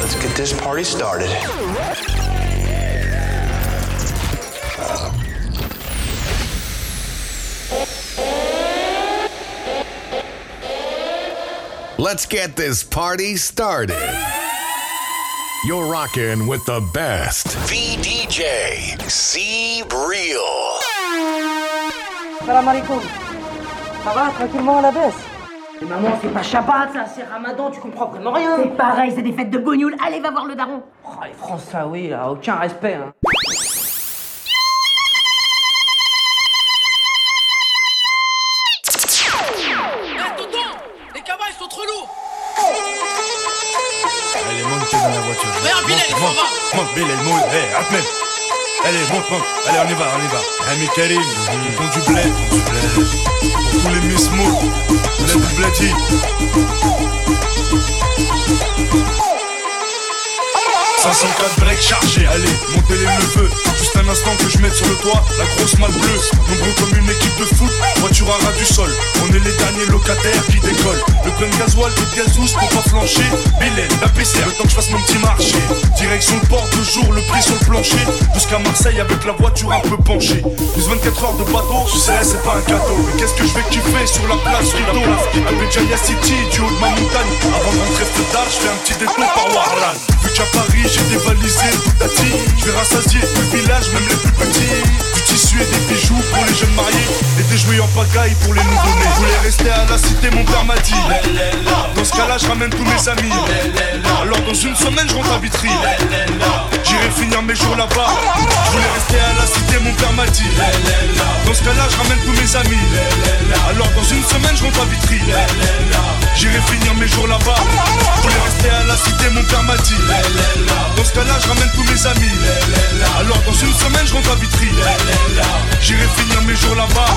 Let's get this party started. Let's get this party started. You're rocking with the best. VDJ C Real. Salam alaikum. Ça va, tranquillement à la baisse Mais maman, c'est pas Shabbat, ça, c'est Ramadan, tu comprends vraiment rien C'est pareil, c'est des fêtes de bognoul. Allez, va voir le daron. Oh, les Français, oui, là, aucun respect, hein. Eh, tonton Les cabas, ils sont trop lourds Allez, monte dans la voiture. Monte, monte. Allez, monte, monte. Allez, on y va, on y va. Ami Karim, on prend du blé. Pour tous les Miss Mo, on a du 504 breaks chargés, allez, montez les neveux. Juste un instant que je mette sur le toit la grosse malle bleue. Nombreux comme une équipe de foot, voiture à ras du sol. On est les derniers locataires qui décollent. Le plein de gasoil de gazous pour pas flancher. Billet, la PCR, le temps que je fasse mon petit marché. Direction le port de jour, le prix sur le plancher. Jusqu'à Marseille avec la voiture un peu penchée. Plus 24 heures de bateau, je sais c'est pas un cadeau Mais qu'est-ce que je vais kiffer sur la place Rito Avec Jaya City, du haut de ma montagne. Avant de rentrer plus tard, je fais un petit détour par Warlan Qu'à Paris j'ai dévalisé tout Tati Je vais rassasier tout le village, même les plus petits. Du tissu et des bijoux pour les jeunes mariés. Et des jouets en pagaille pour les nouveau-nés. Je voulais rester à la cité, mon père m'a dit. Dans ce cas là, je ramène tous mes amis. Alors dans une semaine, je rentre à Vitry J'irai finir mes jours là-bas. Je voulais rester à la cité, mon père m'a dit. Dans ce cas là, je ramène tous mes amis. Alors dans une semaine, je rentre à Vitry. J'irai finir mes jours là-bas. Je voulais rester à la cité, mon père m'a dit. Dans ce cas là, je ramène tous mes amis. Alors dans une semaine, je rentre à Vitry. J'irai finir mes jours là-bas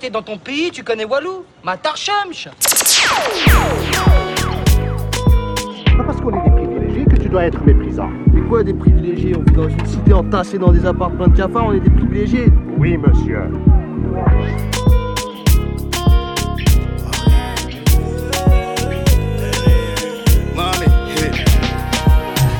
t'es dans ton pays, tu connais Walou Matarchamch C'est pas parce qu'on est des privilégiés que tu dois être méprisant. Mais quoi des privilégiés? On vit dans une cité entassée dans des appartements de cafards, on est des privilégiés Oui, monsieur.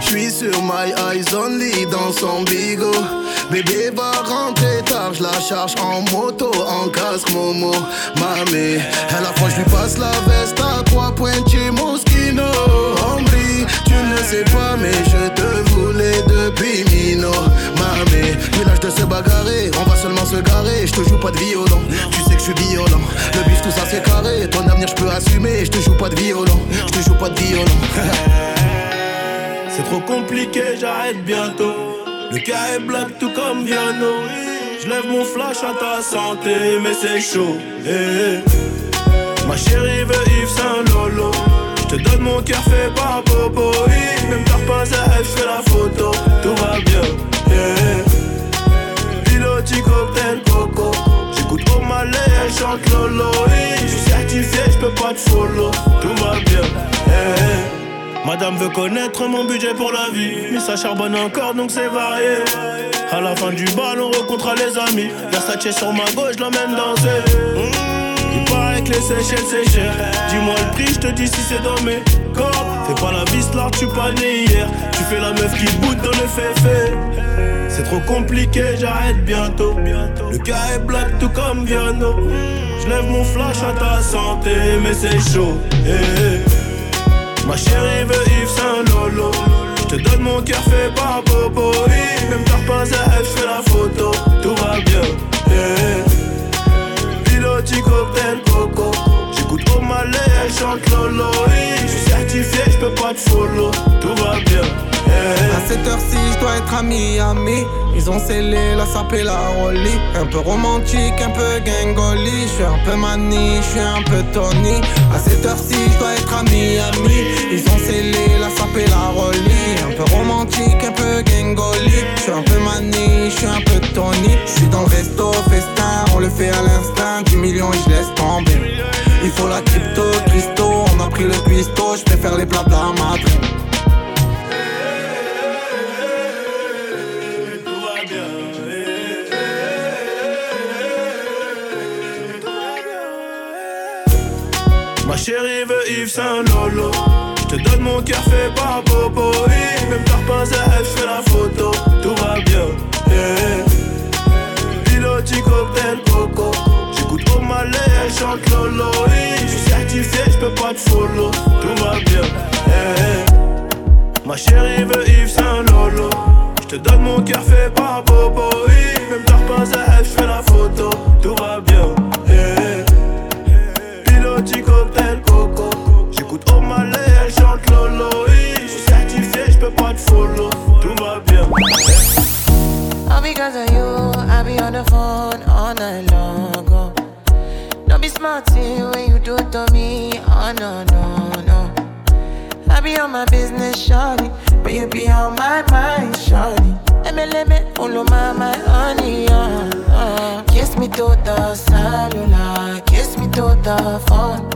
Je suis sur my eyes only dans son bigot. Bébé va rentrer tard, je la charge en moto, en casque Momo. Mamé, à la fois je lui passe la veste à trois points chez Moschino. Hombre, tu ne sais pas, mais je te voulais depuis Mino. Mamé, plus l'âge de se bagarrer, on va seulement se garer. Je te joue pas de violon, tu sais que je suis violent. Le bif, tout ça c'est carré, ton avenir je peux assumer. Je te joue pas de violon, je te joue pas de violon. C'est trop compliqué, j'arrête bientôt. Le cas est black tout comme Viano. Je lève mon flash à ta santé, mais c'est chaud. eh, eh. Ma chérie veut Yves Saint Lolo. Je te donne mon cœur fait par Bobo. Même t'as pas à la photo. Tout va bien. eh, eh. Piloti cocktail coco. J'écoute au malais, elle chante Lolo. Je suis certifié, je peux pas te follow. Tout va bien. Eh, eh. Madame veut connaître mon budget pour la vie. Mais ça charbonne encore donc c'est varié. À la fin du bal, on rencontre les amis. Versace sur ma gauche, l'emmène danser. Mmh, il paraît que les Seychelles c'est cher. Dis-moi le prix, je te dis si c'est dans mes corps. Fais pas la vis là, tu pas né hier. Tu fais la meuf qui boude dans le féfé. C'est trop compliqué, j'arrête bientôt. Le cas est black tout comme Viano. Je lève mon flash à ta santé, mais c'est chaud. eh, eh. Ma chérie veut Yves Saint Lolo. Je te donne mon cœur fait par Bobo. Même t'as pas à elle, fais la photo. Tout va bien. eh. Piloti cocktail coco. J'écoute au malais, elle chante Lolo. Je suis certifié, je peux pas te follow. Tout va bien. À cette heure-ci, je dois être à Miami. Ils ont scellé la sape la rollie. Un peu romantique, un peu gangoli. Je suis un peu mani, je suis un peu Tony. À cette heure-ci, je dois être à Miami. Cœur fait par Bobo. Même t'as pas je fais la photo. Tout va bien. eh. Piloti cocktail coco. J'écoute au malais, elle chante Lolo. oui. Je suis certifié, je peux pas te follow. Tout va bien. eh. Ma chérie veut Yves Saint Lolo. Je te donne mon cœur fait par Bobo. Même t'as pas je fais la photo. Tout va bien. eh. Piloti cocktail coco J'écoute au malais, The phone all night long. Oh. Don't be smart when you do to me. Oh no, no, no. I be on my business, shawty. But you be on my mind, shawty. MLM, follow my, my honey, uh, uh. Kiss me to the cellular, kiss me to the phone.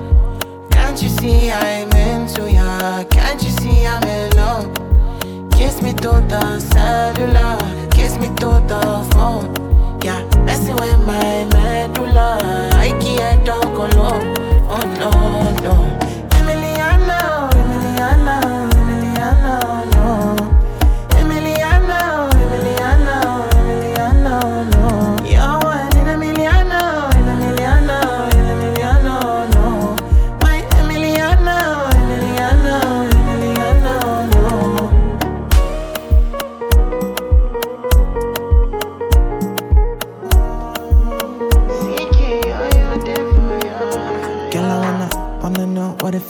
Can't you see I'm into ya? Can't you see I'm in love? Kiss me to the cellular, kiss me to the phone. Yeah, messing with my medulla. I can't talk alone. Oh no, no.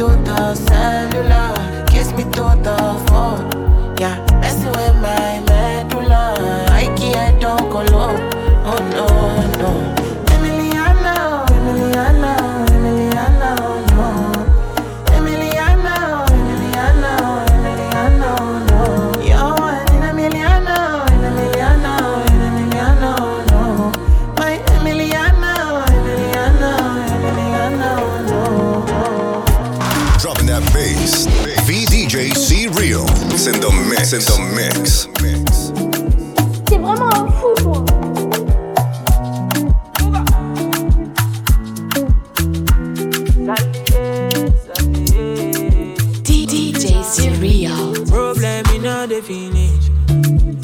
to the cellular, kiss me to the phone. Yeah, messing with my medulla. I can't talk alone. Oh Real. In the mix. It's in the mix. T'es vraiment un fou, toi. DJ C Real. Problem in all the finish.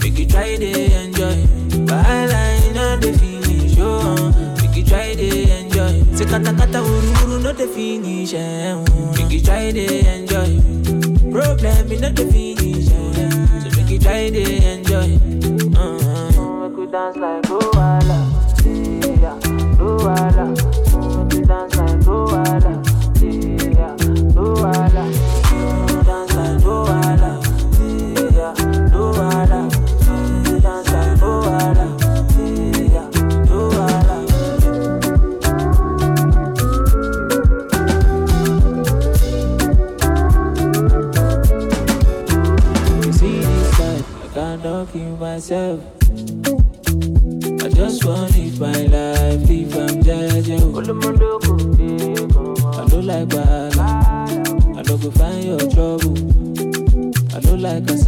Make you try to enjoy. Wahala in all the finish. Oh, make you try to enjoy. Say kata kata uru uru no the finish. Oh. Make you try to enjoy. Problem in all the finish. Try to enjoy. Uh-huh. Make you dance like Luala. Yeah, Luala. myself. I just want to live my life, if I'm judging. I don't like bad, I don't go find your trouble. I don't like a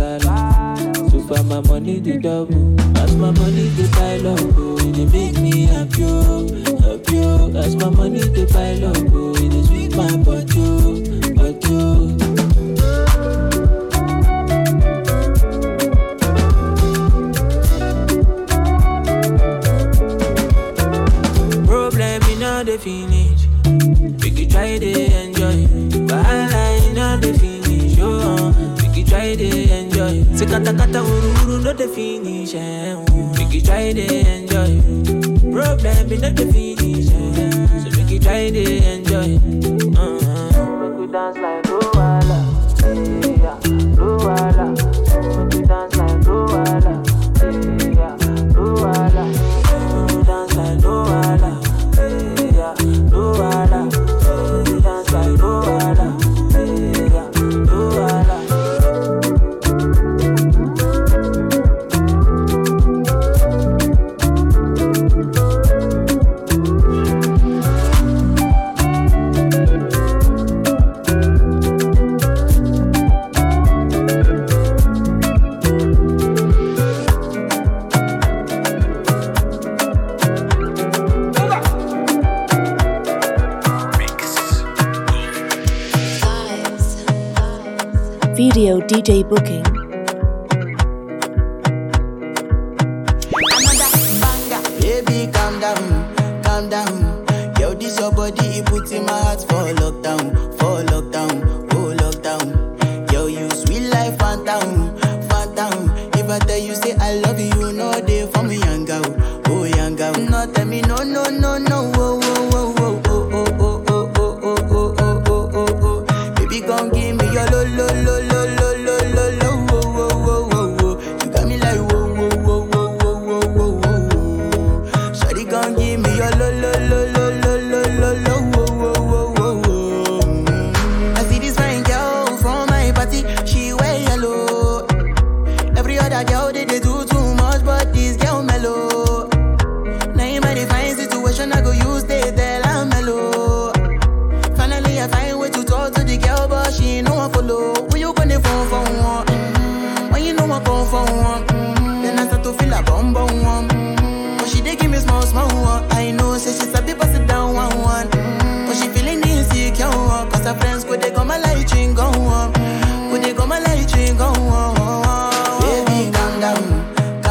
So far, my money the double. As my money the pile up, oh, it make me happy, oh, happy. Oh. As my money the pile up, oh, it sweet my body. Oh. finish. We could try to enjoy. But I know the finish. Oh, make you try to enjoy. Sekata kata uru uru no the finish. Eh. We could try to enjoy. Problem eh, oh. is not the finish. Eh. So make you try to enjoy. Uh-huh. We could dance like. DJ Booking.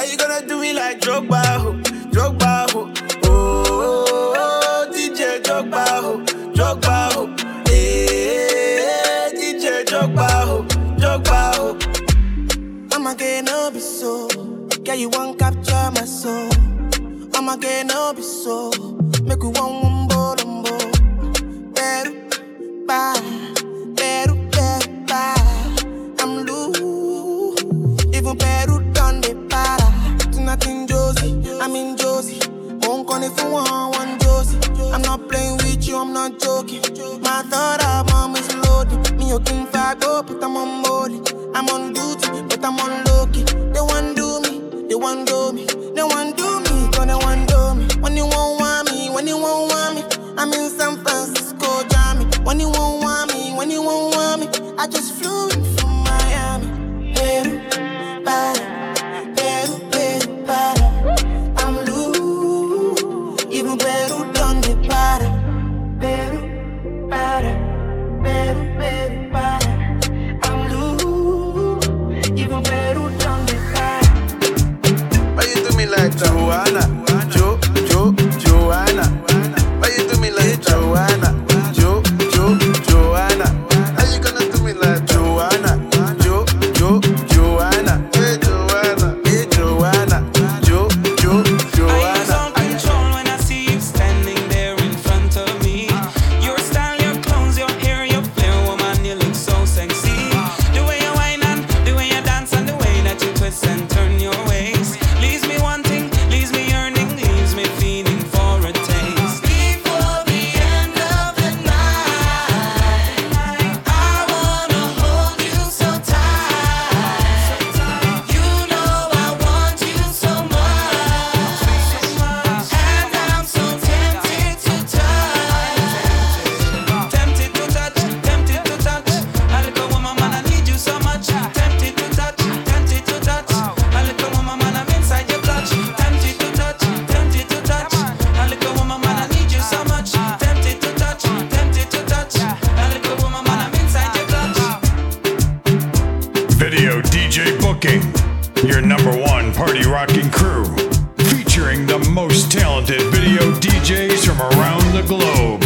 How you gonna do me like Drogba, ho, Drogba, ho? Oh, oh, oh, DJ Drogba, ho, Drogba, ho. Eh, hey, DJ Drogba, ho, Drogba, ho. I'ma no be so. Yeah, you won't capture my soul. I'ma no be so. Make you want one more, one more. Better, bye. one if you want one dose. I'm not playing with you, I'm not joking. My third album is loaded. Me, you can fag but I'm on molly. I'm on duty, but I'm on low. They want do me, they want do me, they want do me, cause they want do me. When you won't want me, when you won't want me, I'm in San Francisco, Jammy. When you won't want me, when you won't want me, I just flew Tijuana. Your number one party rocking crew, featuring the most talented video DJs from around the globe.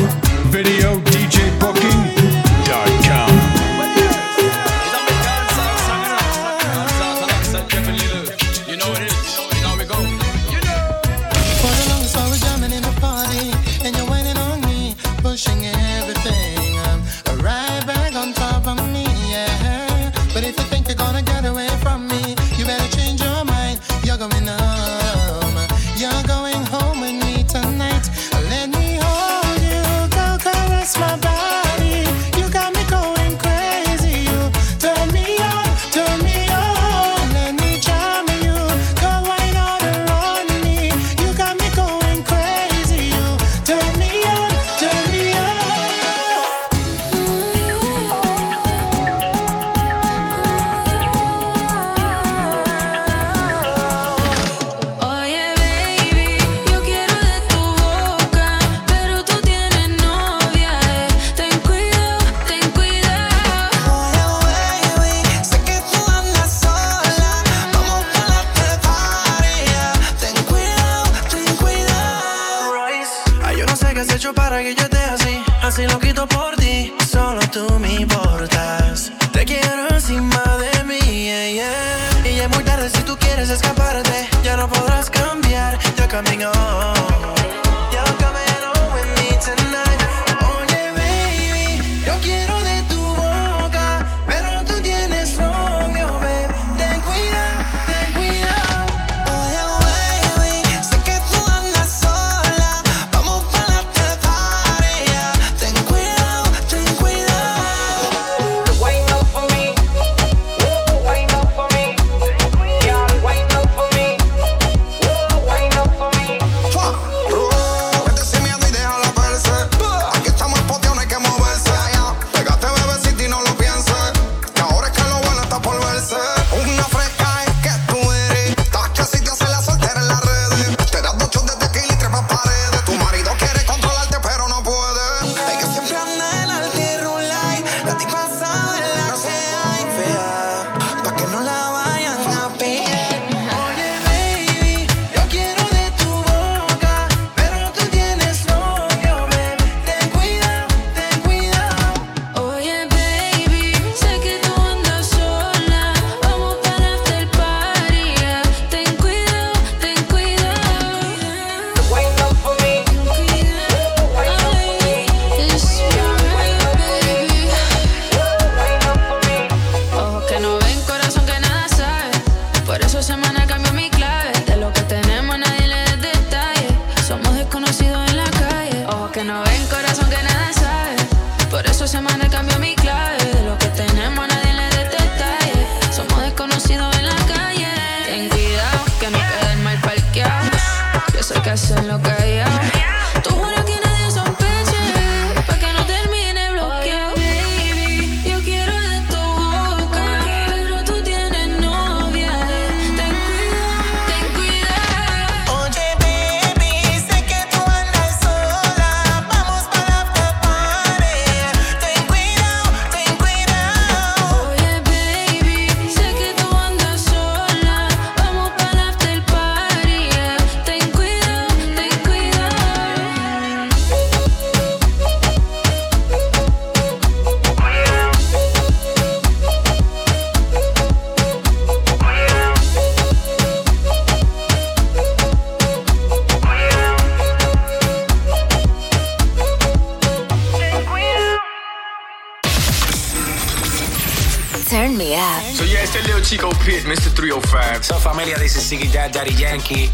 Daddy Yankee.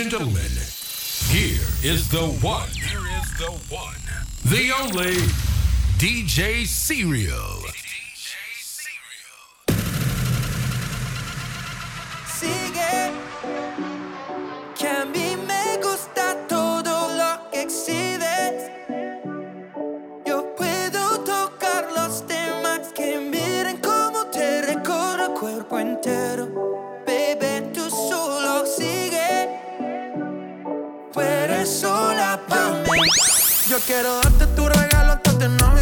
and gentlemen, here is the one. Here is the one. The only DJ C Real. Yo quiero darte tu regalo antes de Navidad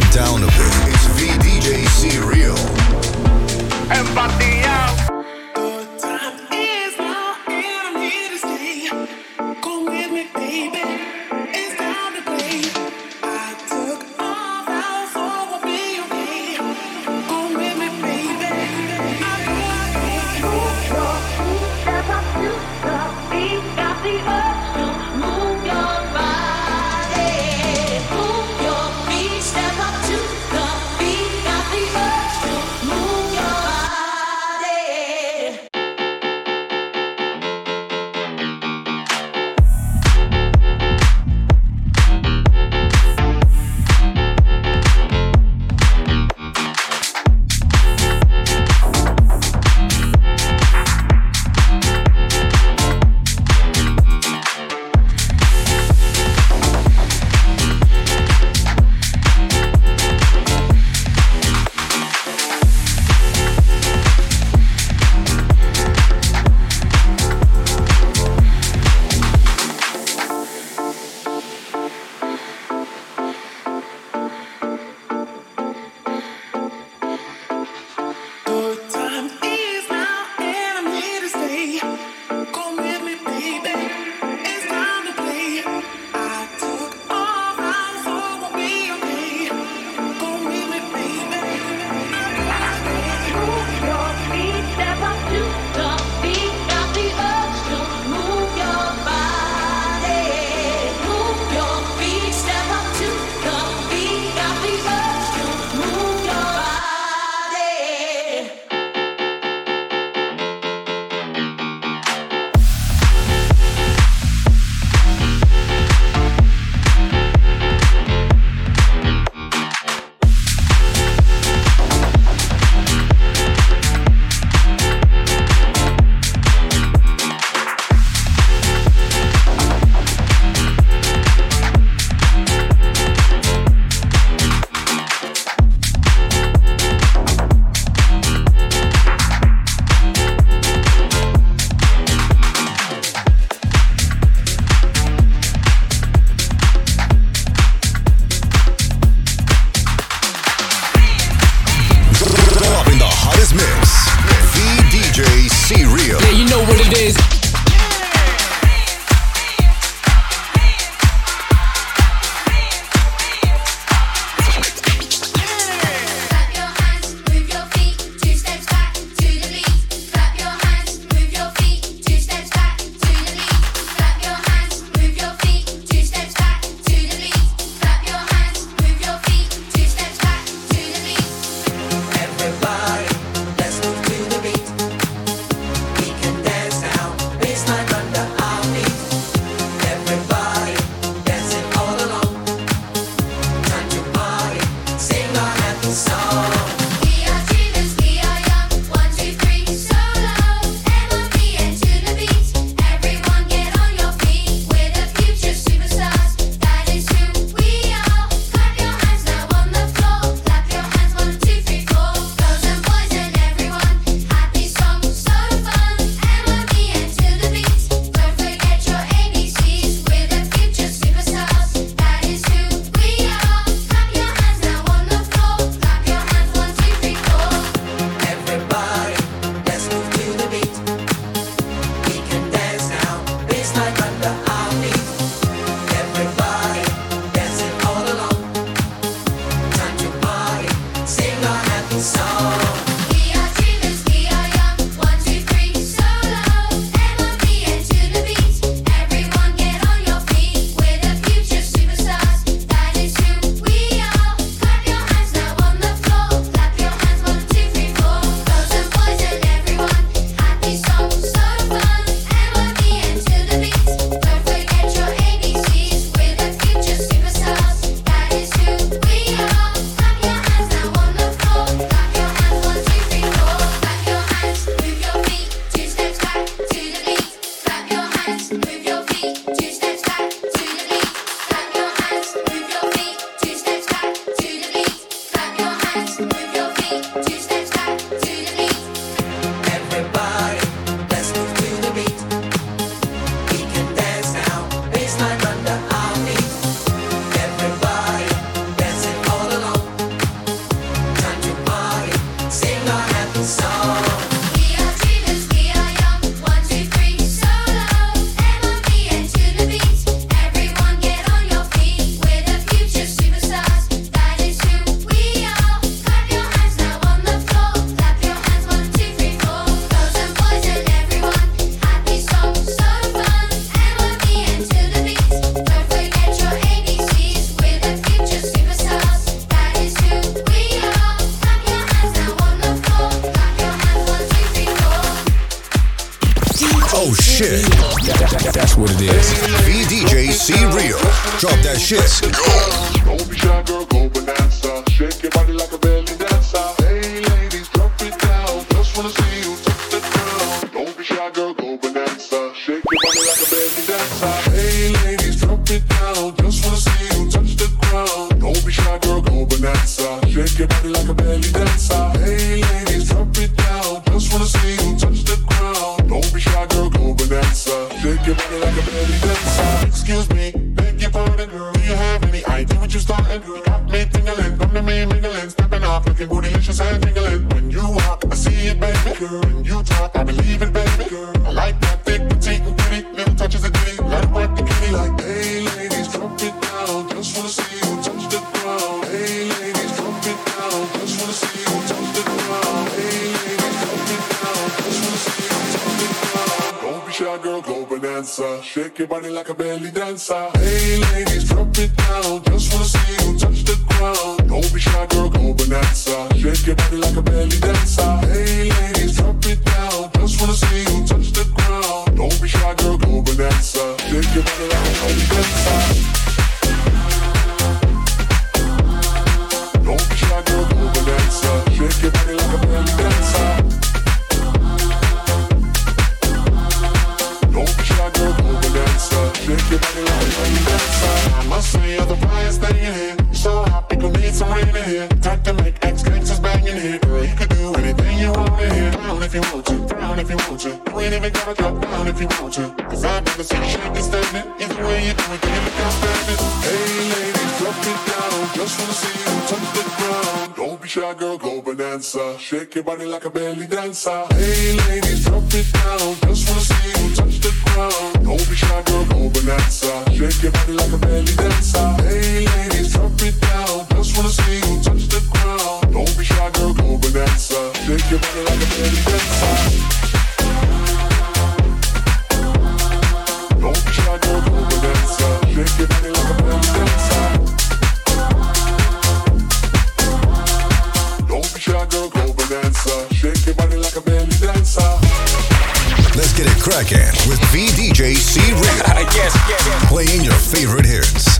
it down a bit. It's VDJ C Real. If you want to, down if you want to. You ain't even gotta drop down if you want to. Cause I've never seen shake and standing. Either way you do it, then you look outstanding. Hey, ladies, drop it down. Just wanna see you touch the ground. Don't be shy, girl, go bonanza. Shake your body like a belly dancer. Hey, ladies, drop it down. Just wanna see you touch the ground. Don't be shy, girl, go bonanza. Shake your body like a belly dancer. Hey, ladies, drop it down. Just wanna see you touch the ground. Don't be shy, girl, go bonanza. Shake your body like a belly dancer. Don't be shy, girl, go bonanza. Shake your body like a belly dancer. Don't be shy, girl, go bonanza. Shake your body like a belly dancer. Let's get it cracking with VDJ C Real. yes, yes. Playing your favorite hits.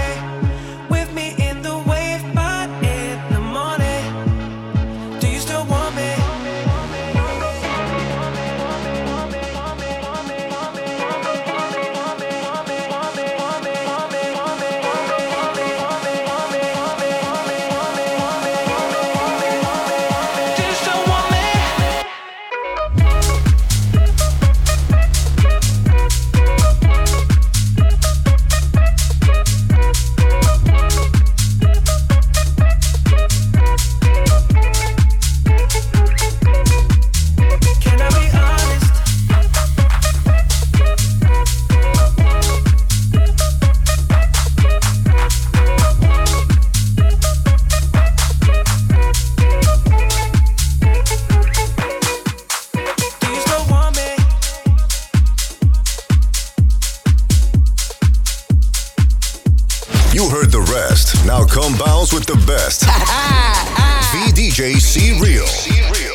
You heard the rest. Now come bounce with the best. VDJ C Real.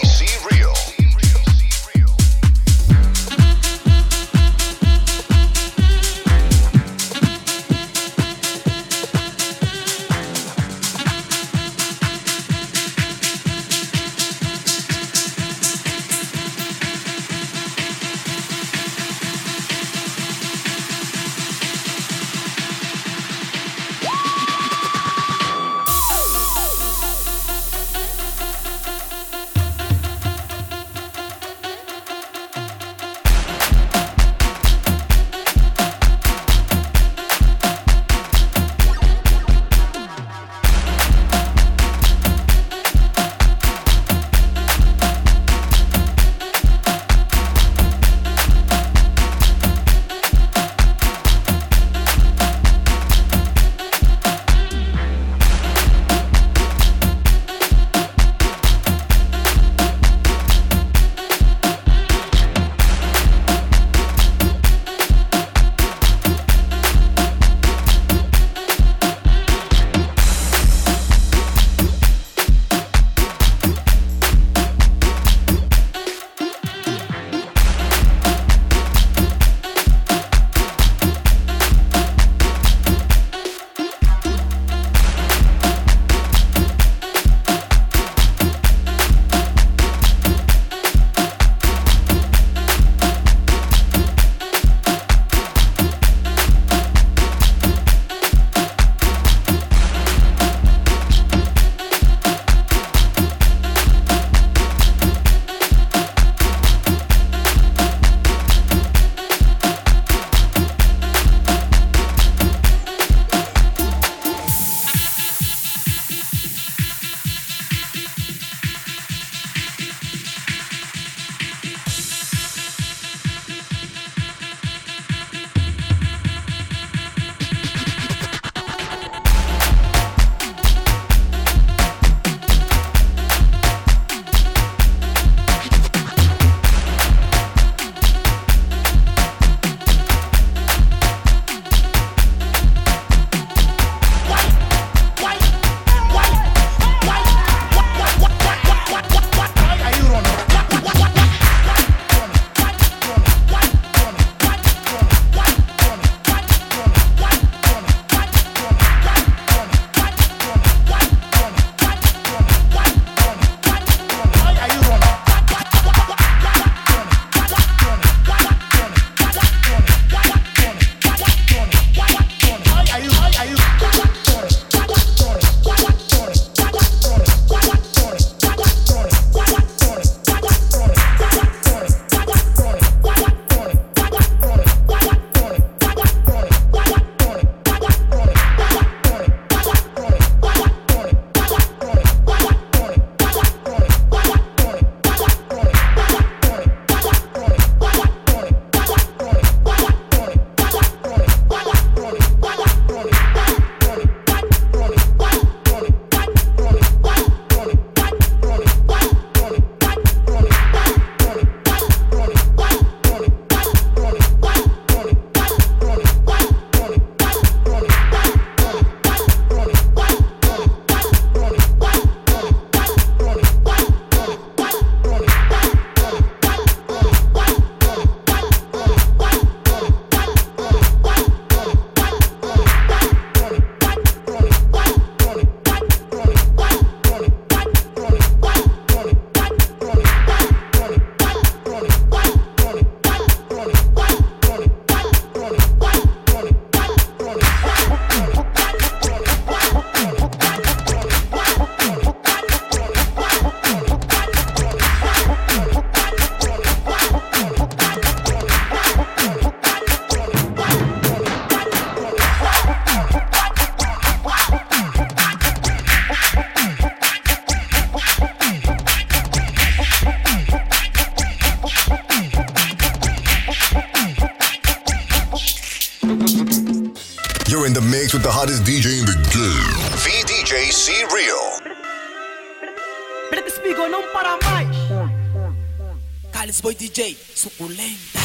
Carlos Boy DJ, suculenta.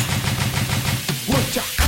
Watcha.